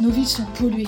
Nos villes sont polluées.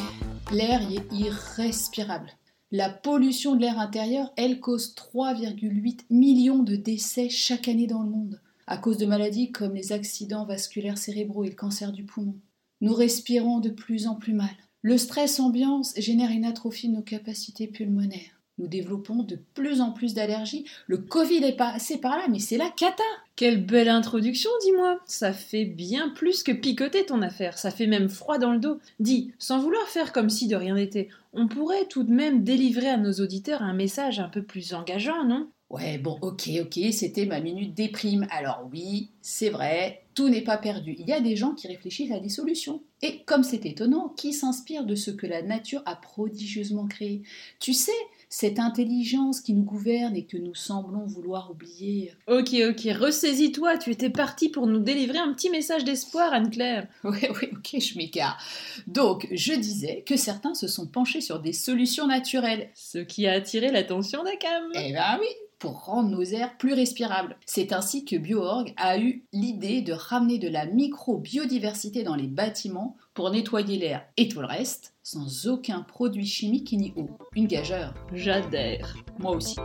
L'air y est irrespirable. La pollution de l'air intérieur, elle, cause 3,8 millions de décès chaque année dans le monde, à cause de maladies comme les accidents vasculaires cérébraux et le cancer du poumon. Nous respirons de plus en plus mal. Le stress ambiance génère une atrophie de nos capacités pulmonaires. Nous développons de plus en plus d'allergies. Le Covid est passé par là, mais c'est la cata. Quelle belle introduction, dis-moi. Ça fait bien plus que picoter ton affaire. Ça fait même froid dans le dos. Dis, sans vouloir faire comme si de rien n'était, on pourrait tout de même délivrer à nos auditeurs un message un peu plus engageant, non? Ouais, bon, ok, ok, c'était ma minute déprime. Alors oui, c'est vrai, tout n'est pas perdu. Il y a des gens qui réfléchissent à des solutions. Et comme c'est étonnant, qui s'inspire de ce que la nature a prodigieusement créé? Tu sais, cette intelligence qui nous gouverne et que nous semblons vouloir oublier. Ok, ok, ressaisis-toi, tu étais partie pour nous délivrer un petit message d'espoir, Anne-Claire. Oui, oui, ok, je m'égare. Donc, je disais que certains se sont penchés sur des solutions naturelles. Ce qui a attiré l'attention d'Akam. Eh ben oui, pour rendre nos airs plus respirables. C'est ainsi que BioOrg a eu l'idée de ramener de la micro-biodiversité dans les bâtiments pour nettoyer l'air et tout le reste sans aucun produit chimique ni eau. Une gageure. J'adhère. Moi aussi.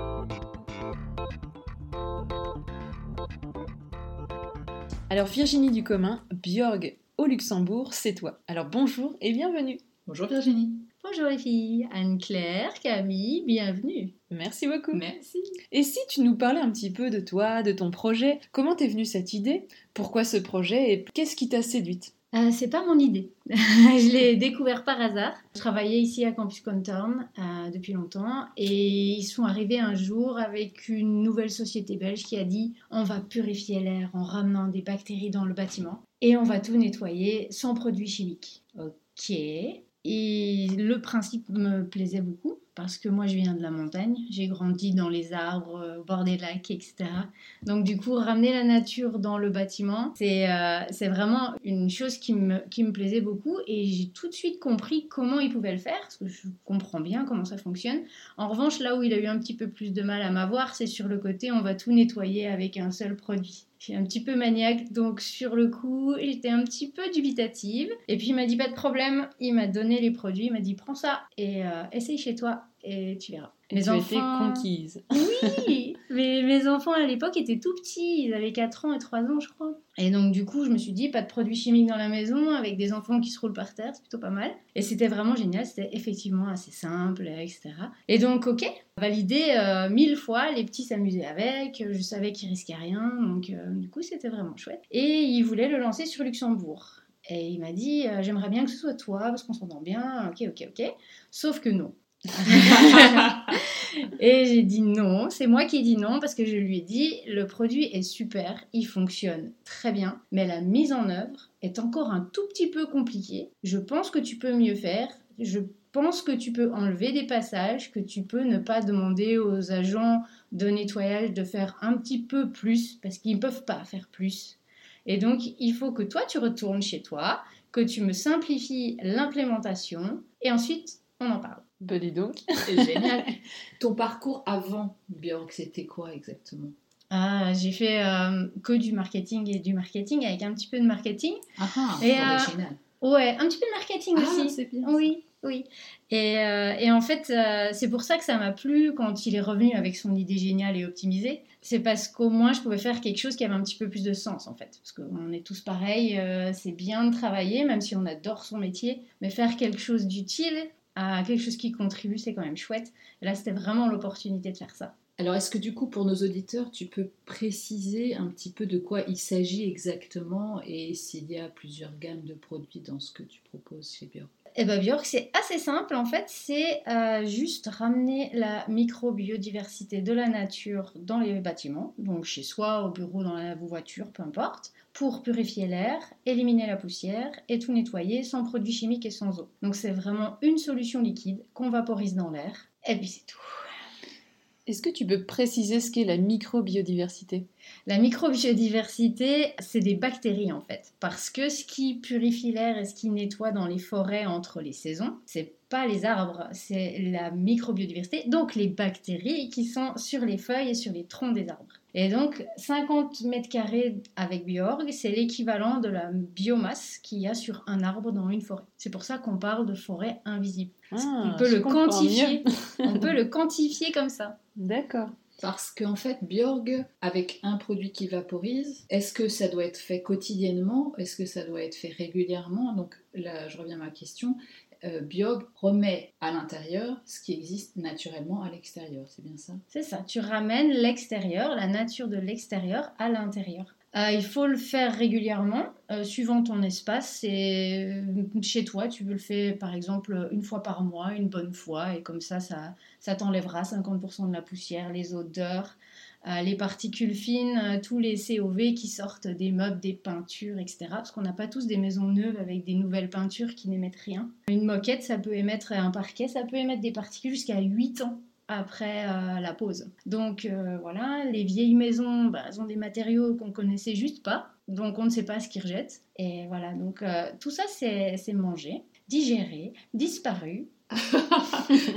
Alors Virginie Ducommun, Bjorg au Luxembourg, c'est toi. Alors bonjour et bienvenue. Bonjour Virginie. Bonjour les filles, Anne-Claire, Camille, bienvenue. Merci beaucoup. Merci. Et si tu nous parlais un petit peu de toi, de ton projet, comment t'es venue cette idée? Pourquoi ce projet et qu'est-ce qui t'a séduite? Euh, c'est pas mon idée. je l'ai découvert par hasard. Je travaillais ici à Campus Contorn euh, depuis longtemps et ils sont arrivés un jour avec une nouvelle société belge qui a dit on va purifier l'air en ramenant des bactéries dans le bâtiment et on va tout nettoyer sans produits chimiques. Ok. Et le principe me plaisait beaucoup parce que moi je viens de la montagne, j'ai grandi dans les arbres, euh, au bord des lacs, etc. Donc du coup, ramener la nature dans le bâtiment, c'est euh, c'est vraiment une chose qui me, qui me plaisait beaucoup et j'ai tout de suite compris comment il pouvait le faire, parce que je comprends bien comment ça fonctionne. En revanche, là où il a eu un petit peu plus de mal à m'avoir, c'est sur le côté on va tout nettoyer avec un seul produit. Je suis un petit peu maniaque, donc sur le coup, j'étais un petit peu dubitative. Et puis il m'a dit pas de problème, il m'a donné les produits, il m'a dit prends ça et euh, essaye chez toi et tu verras. Et tu enfants... conquise. Oui, mais mes enfants à l'époque étaient tout petits, ils avaient 4 ans et 3 ans je crois. Et donc du coup je me suis dit pas de produits chimiques dans la maison avec des enfants qui se roulent par terre, c'est plutôt pas mal. Et c'était vraiment génial, c'était effectivement assez simple, etc. Et donc ok, validé euh, mille fois, les petits s'amusaient avec, je savais qu'ils risquaient rien, donc euh, du coup c'était vraiment chouette. Et ils voulaient le lancer sur Luxembourg. Et il m'a dit, euh, j'aimerais bien que ce soit toi, parce qu'on s'entend bien, ok, ok, ok. Sauf que non. et j'ai dit non, c'est moi qui ai dit non parce que je lui ai dit le produit est super, il fonctionne très bien, mais la mise en œuvre est encore un tout petit peu compliquée. Je pense que tu peux mieux faire. Je pense que tu peux enlever des passages, que tu peux ne pas demander aux agents de nettoyage de faire un petit peu plus parce qu'ils ne peuvent pas faire plus. Et donc, il faut que toi, tu retournes chez toi, que tu me simplifies l'implémentation et ensuite, on en parle. Ben dis donc. C'est génial. Ton parcours avant Björk, c'était quoi exactement? Ah, j'ai fait euh, que du marketing et du marketing avec un petit peu de marketing. Ah, ah et, euh, original. Ouais, un petit peu de marketing ah, aussi. c'est bien. Oui, oui. Et, euh, et en fait, c'est pour ça que ça m'a plu quand il est revenu avec son idée géniale et optimisée. C'est parce qu'au moins je pouvais faire quelque chose qui avait un petit peu plus de sens en fait. Parce qu'on est tous pareils, c'est bien de travailler, même si on adore son métier, mais faire quelque chose d'utile, à quelque chose qui contribue, c'est quand même chouette. Et là, c'était vraiment l'opportunité de faire ça. Alors, est-ce que du coup, pour nos auditeurs, tu peux préciser un petit peu de quoi il s'agit exactement et s'il y a plusieurs gammes de produits dans ce que tu proposes chez Björk eh bien, Björk, c'est assez simple en fait. C'est euh, juste ramener la micro-biodiversité de la nature dans les bâtiments, donc chez soi, au bureau, dans la voiture, peu importe pour purifier l'air, éliminer la poussière et tout nettoyer sans produits chimiques et sans eau. Donc c'est vraiment une solution liquide qu'on vaporise dans l'air et puis c'est tout. Est-ce que tu peux préciser ce qu'est la microbiodiversité? La microbiodiversité, c'est des bactéries en fait. Parce que ce qui purifie l'air et ce qui nettoie dans les forêts entre les saisons, c'est pas les arbres, c'est la microbiodiversité, donc les bactéries qui sont sur les feuilles et sur les troncs des arbres. Et donc 50 mètres carrés avec Bjorg, c'est l'équivalent de la biomasse qu'il y a sur un arbre dans une forêt. C'est pour ça qu'on parle de forêt invisible. Ah, on peut le quantifier. on peut le quantifier comme ça. D'accord. Parce qu'en fait, Bjorg, avec un produit qui vaporise, est-ce que ça doit être fait quotidiennement? Est-ce que ça doit être fait régulièrement? Donc là, je reviens à ma question. Euh, Bjorg remet à l'intérieur ce qui existe naturellement à l'extérieur, c'est bien ça? C'est ça, tu ramènes l'extérieur, la nature de l'extérieur à l'intérieur. Euh, il faut le faire régulièrement, euh, suivant ton espace. Euh, chez toi, tu veux le faire par exemple une fois par mois, une bonne fois, et comme ça, ça, ça t'enlèvera 50% de la poussière, les odeurs, les particules fines, euh, tous les COV qui sortent des meubles, des peintures, etc. Parce qu'on n'a pas tous des maisons neuves avec des nouvelles peintures qui n'émettent rien. Une moquette, ça peut émettre un parquet, ça peut émettre des particules jusqu'à 8 ans après euh, la pause. Donc euh, voilà, les vieilles maisons, bah, elles ont des matériaux qu'on connaissait juste pas, donc on ne sait pas ce qu'ils rejettent. Et voilà, donc euh, tout ça c'est mangé, digéré, disparu.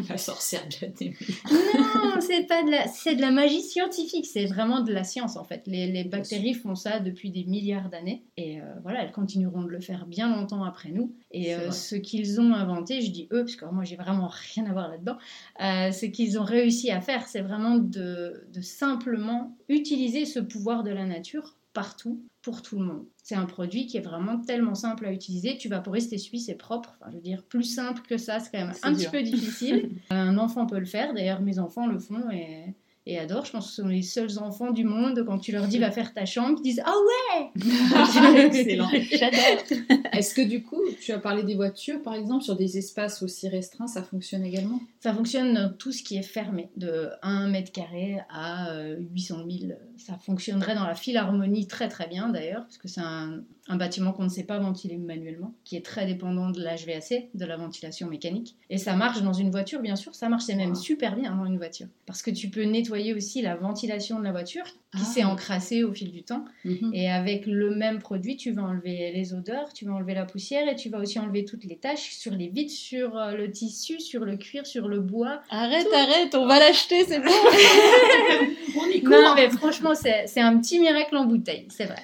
La sorcière de la. Non, c'est pas de la, c'est de la magie scientifique, c'est vraiment de la science en fait. Les, les bactéries font ça depuis des milliards d'années et euh, voilà, elles continueront de le faire bien longtemps après nous. Et euh, ce qu'ils ont inventé, je dis eux parce que moi j'ai vraiment rien à voir là-dedans, euh, ce qu'ils ont réussi à faire, c'est vraiment de, de simplement utiliser ce pouvoir de la nature partout pour tout le monde. C'est un produit qui est vraiment tellement simple à utiliser. Tu vaporises, t'essuies, c'est propre. Enfin, je veux dire, plus simple que ça, c'est quand même un dur. petit peu difficile. un enfant peut le faire. D'ailleurs, mes enfants le font et, et adorent. Je pense que ce sont les seuls enfants du monde. Quand tu leur dis va faire ta chambre, ils disent ah ouais. Excellent. J'adore. Est-ce que du coup, tu as parlé des voitures, par exemple, sur des espaces aussi restreints, ça fonctionne également? Ça fonctionne dans tout ce qui est fermé, de 1 mètre carré à euh, 800 000. Ça fonctionnerait dans la philharmonie très très bien d'ailleurs, parce que c'est un, un bâtiment qu'on ne sait pas ventiler manuellement, qui est très dépendant de l'HVAC, de la ventilation mécanique. Et ça marche dans une voiture, bien sûr, ça marche c'est même Wow. super bien dans une voiture. Parce que tu peux nettoyer aussi la ventilation de la voiture, qui Ah. s'est encrassée au fil du temps. Mhm. Et avec le même produit, tu vas enlever les odeurs, tu vas enlever la poussière et tu vas aussi enlever toutes les taches sur les vitres, sur euh, le tissu, sur le cuir, sur le bois. Arrête, arrête, on va l'acheter, c'est bon. On y court Non, mais franchement, c'est c'est un petit miracle en bouteille, c'est vrai.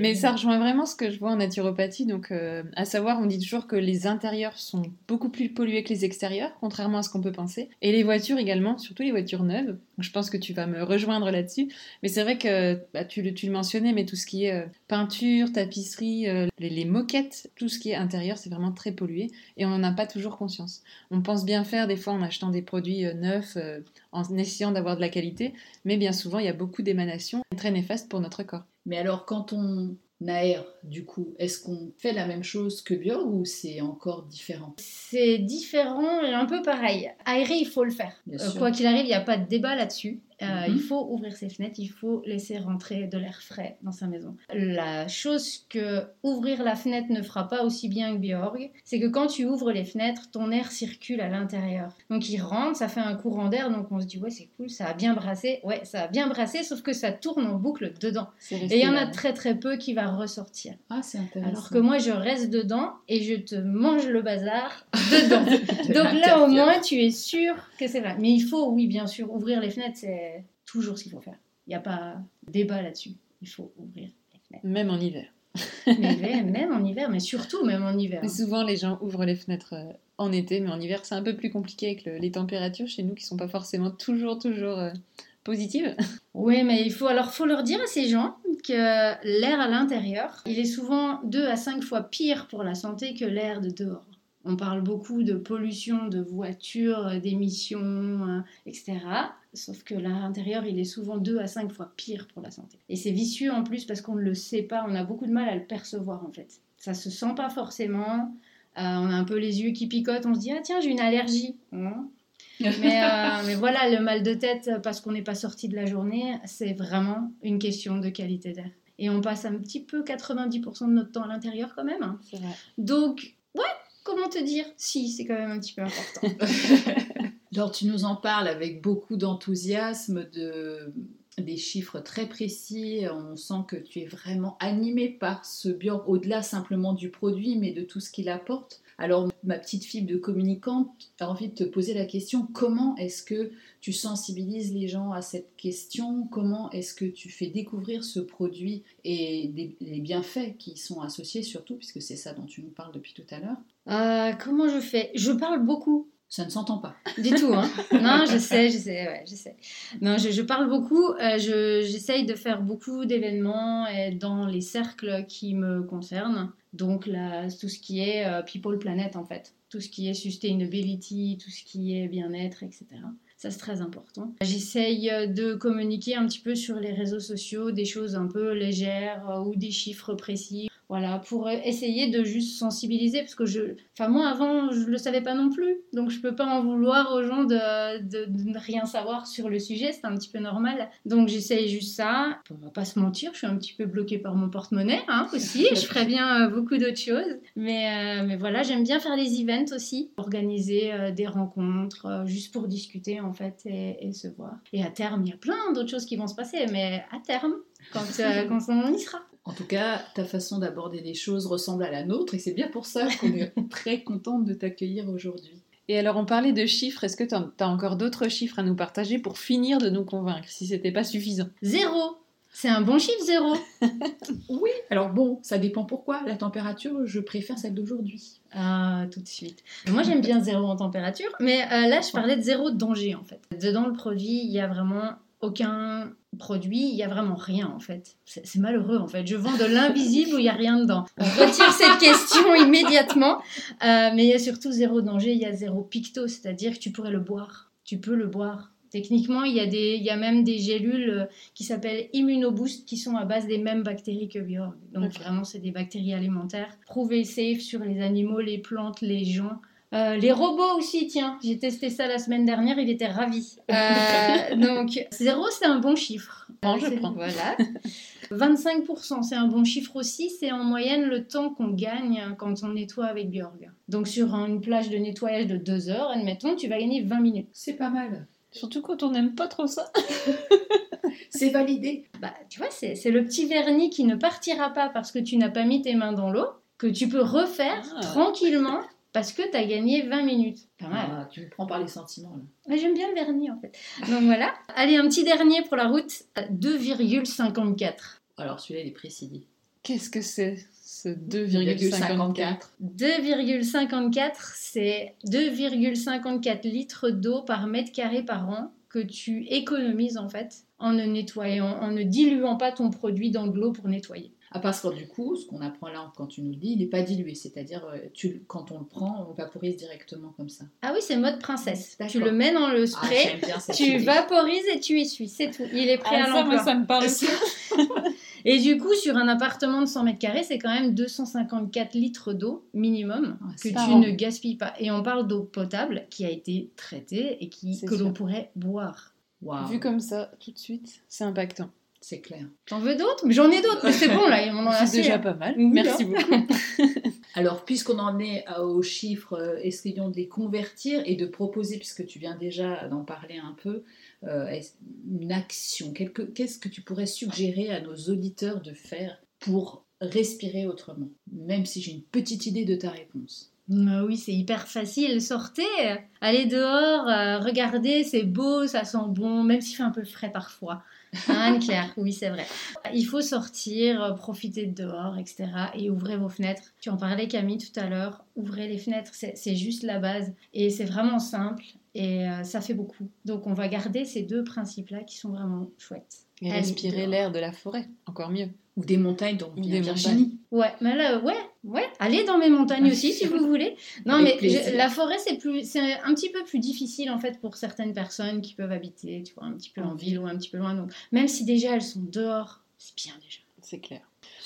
Mais ça rejoint vraiment ce que je vois en naturopathie. Donc, euh, à savoir, on dit toujours que les intérieurs sont beaucoup plus pollués que les extérieurs, contrairement à ce qu'on peut penser. Et les voitures également, surtout les voitures neuves. Donc, je pense que tu vas me rejoindre là-dessus. Mais c'est vrai que bah, tu, le, tu le mentionnais, mais tout ce qui est euh, peinture, tapisserie, euh, les, les moquettes, tout ce qui est intérieur, c'est vraiment très pollué. Et on n'en a pas toujours conscience. On pense bien faire des fois en achetant des produits neufs, en essayant d'avoir de la qualité. Mais bien souvent, il y a beaucoup d'émanations très néfastes pour notre corps. Mais alors, quand on aère, du coup, est-ce qu'on fait la même chose que Björk ou c'est encore différent? C'est différent et un peu pareil. Aérer, il faut le faire. Euh, quoi qu'il arrive, il n'y a pas de débat là-dessus. Euh, Mhm. Il faut ouvrir ses fenêtres, il faut laisser rentrer de l'air frais dans sa maison. La chose que ouvrir la fenêtre ne fera pas aussi bien que Bjorg, c'est que quand tu ouvres les fenêtres, ton air circule à l'intérieur. Donc il rentre, ça fait un courant d'air, donc on se dit ouais c'est cool, ça a bien brassé. Ouais, ça a bien brassé, sauf que ça tourne en boucle dedans. Et il y en a très très peu qui va ressortir. Ah, c'est intéressant. Alors que moi, je reste dedans et je te mange le bazar dedans. De Donc là, au moins, tu es sûr que c'est vrai. Mais il faut, oui, bien sûr, ouvrir les fenêtres, c'est toujours ce qu'il faut faire. Il n'y a pas débat là-dessus. Il faut ouvrir les fenêtres. Même en hiver. Mais même en hiver, mais surtout même en hiver. Mais souvent, les gens ouvrent les fenêtres euh, en été, mais en hiver, c'est un peu plus compliqué avec le- les températures chez nous qui sont pas forcément toujours, toujours euh, positives. Oui, mais il faut alors faut leur dire à ces gens que l'air à l'intérieur, il est souvent 2 à 5 fois pire pour la santé que l'air de dehors. On parle beaucoup de pollution, de voitures, d'émissions, euh, etc. Sauf que l'air intérieur, il est souvent 2 à 5 fois pire pour la santé. Et c'est vicieux en plus parce qu'on ne le sait pas, on a beaucoup de mal à le percevoir en fait. Ça se sent pas forcément. Euh, on a un peu les yeux qui picotent, on se dit ah tiens j'ai une allergie. Hein mais, euh, mais voilà, le mal de tête parce qu'on n'est pas sorti de la journée, c'est vraiment une question de qualité d'air. Et on passe un petit peu 90% de notre temps à l'intérieur quand même. hein. Vrai. Donc, ouais, comment te dire? Si, c'est quand même un petit peu important. Alors tu nous en parles avec beaucoup d'enthousiasme, de, des chiffres très précis, on sent que tu es vraiment animé par ce Björk, au-delà simplement du produit, mais de tout ce qu'il apporte. Alors ma petite fibre de communicante a envie de te poser la question, comment est-ce que tu sensibilises les gens à cette question? Comment est-ce que tu fais découvrir ce produit et les bienfaits qui y sont associés surtout, puisque c'est ça dont tu nous parles depuis tout à l'heure? Euh, Comment je fais? Je parle beaucoup. Ça ne s'entend pas. Du tout, hein. Non, je sais, je sais, ouais, je sais. Non, je, parle beaucoup. Euh, J'essaye de faire beaucoup d'événements dans les cercles qui me concernent. Donc, là, tout ce qui est euh, people planet, en fait. Tout ce qui est sustainability, tout ce qui est bien-être, etc. Ça, c'est très important. J'essaye de communiquer un petit peu sur les réseaux sociaux des choses un peu légères euh, ou des chiffres précis voilà, pour essayer de juste sensibiliser, parce que je, enfin moi avant je le savais pas non plus, donc je peux pas en vouloir aux gens de, de, ne rien savoir sur le sujet, c'est un petit peu normal. Donc j'essaye juste ça. On va pas se mentir, je suis un petit peu bloquée par mon porte-monnaie hein, aussi. je ferais bien euh, beaucoup d'autres choses, mais euh, mais voilà, j'aime bien faire les events aussi, organiser euh, des rencontres juste pour discuter en fait et, et se voir. Et à terme, il y a plein d'autres choses qui vont se passer, mais à terme, quand, quand on y sera. En tout cas, ta façon d'aborder les choses ressemble à la nôtre et c'est bien pour ça qu'on est très contente de t'accueillir aujourd'hui. Et alors, on parlait de chiffres. Est-ce que tu as encore d'autres chiffres à nous partager pour finir de nous convaincre, si c'était pas suffisant? Zéro C'est un bon chiffre, zéro Oui, alors bon, ça dépend pourquoi. La température, je préfère celle d'aujourd'hui. Ah, tout de suite. Moi, j'aime bien zéro en température, mais euh, là, je parlais de zéro danger, en fait. Dedans le produit, il y a vraiment aucun produit, il y a vraiment rien en fait. C'est malheureux en fait. Je vends de l'invisible où il y a rien dedans. On retire cette question immédiatement. Euh, mais il y a surtout zéro danger, il y a zéro picto, c'est-à-dire que tu pourrais le boire. Tu peux le boire. Techniquement, il y a, des, il y a même des gélules euh, qui s'appellent Immunoboost qui sont à base des mêmes bactéries que Bjorg. Donc vraiment, c'est des bactéries alimentaires. Prouvées safe sur les animaux, les plantes, les gens. Euh, les robots aussi, tiens, j'ai testé ça la semaine dernière, il était ravi. Euh, donc, zéro, c'est un bon chiffre. Bon, je prends. Voilà. 25%, c'est un bon chiffre aussi. C'est en moyenne le temps qu'on gagne quand on nettoie avec Björg. Donc, sur une plage de nettoyage de 2 heures, admettons, tu vas gagner 20 minutes. C'est pas mal. Surtout quand on n'aime pas trop ça. c'est validé. Bah, tu vois, c'est le petit vernis qui ne partira pas parce que tu n'as pas mis tes mains dans l'eau, que tu peux refaire ah. tranquillement parce que tu as gagné 20 minutes. Ah, tu me prends par les sentiments. J'aime bien le vernis en fait. Donc voilà. Allez, un petit dernier pour la route 2,54. Alors celui-là, il est précis. Qu'est-ce que c'est ce 2,54 2,54, c'est 2,54 litres d'eau par mètre carré par an que tu économises en fait en ne nettoyant, en ne diluant pas ton produit dans de l'eau pour nettoyer. À parce que du coup, ce qu'on apprend là quand tu nous le dis, il n'est pas dilué, c'est-à-dire euh, tu, quand on le prend, on vaporise directement comme ça. Ah oui, c'est mode princesse. Tu le mets dans le ah, spray, tu vaporises et tu essuies, c'est tout. Il est prêt ah, à l'emploi. Ça, me parle aussi. et du coup, sur un appartement de 100 mètres carrés, c'est quand même 254 litres d'eau minimum ah, que tu ne gaspilles pas. Et on parle d'eau potable qui a été traitée et qui, que l'on pourrait boire. Vu comme ça, tout de suite, c'est impactant. C'est clair. T'en veux d'autres? J'en ai d'autres, mais c'est bon là, on en a C'est déjà pas mal. Merci beaucoup. Alors, puisqu'on en est aux chiffres, euh, essayons de les convertir et de proposer, puisque tu viens déjà d'en parler un peu, euh, une action. Qu'est-ce que tu pourrais suggérer à nos auditeurs de faire pour respirer autrement? Même si j'ai une petite idée de ta réponse. Bah oui, c'est hyper facile. Sortez, allez dehors, euh, regardez, c'est beau, ça sent bon, même s'il fait un peu frais parfois. Anne-Claire, oui, c'est vrai. Il faut sortir, euh, profiter de dehors, etc. Et ouvrez vos fenêtres. Tu en parlais, Camille, tout à l'heure. Ouvrez les fenêtres, c'est juste la base. Et c'est vraiment simple et euh, ça fait beaucoup. Donc, on va garder ces deux principes-là qui sont vraiment chouettes. Et respirer l'air de la forêt, encore mieux. Ou des montagnes dont vient Virginie. Ouais, mais là, ouais, ouais. Allez dans mes montagnes aussi si vous voulez. Non, mais la forêt, c'est plus, c'est un petit peu plus difficile en fait pour certaines personnes qui peuvent habiter, tu vois, un petit peu en ville ou un petit peu loin. Donc, même si déjà elles sont dehors, c'est bien déjà. C'est clair.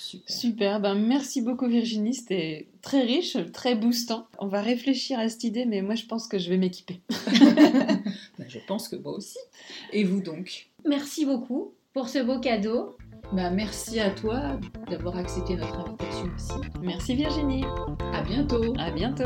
Super. Super. Ben, merci beaucoup Virginie, c'était très riche, très boostant. On va réfléchir à cette idée, mais moi je pense que je vais m'équiper. ben, je pense que moi aussi. Et vous donc? Merci beaucoup pour ce beau cadeau. Bah, merci à toi d'avoir accepté notre invitation aussi. Merci Virginie. À bientôt. À bientôt.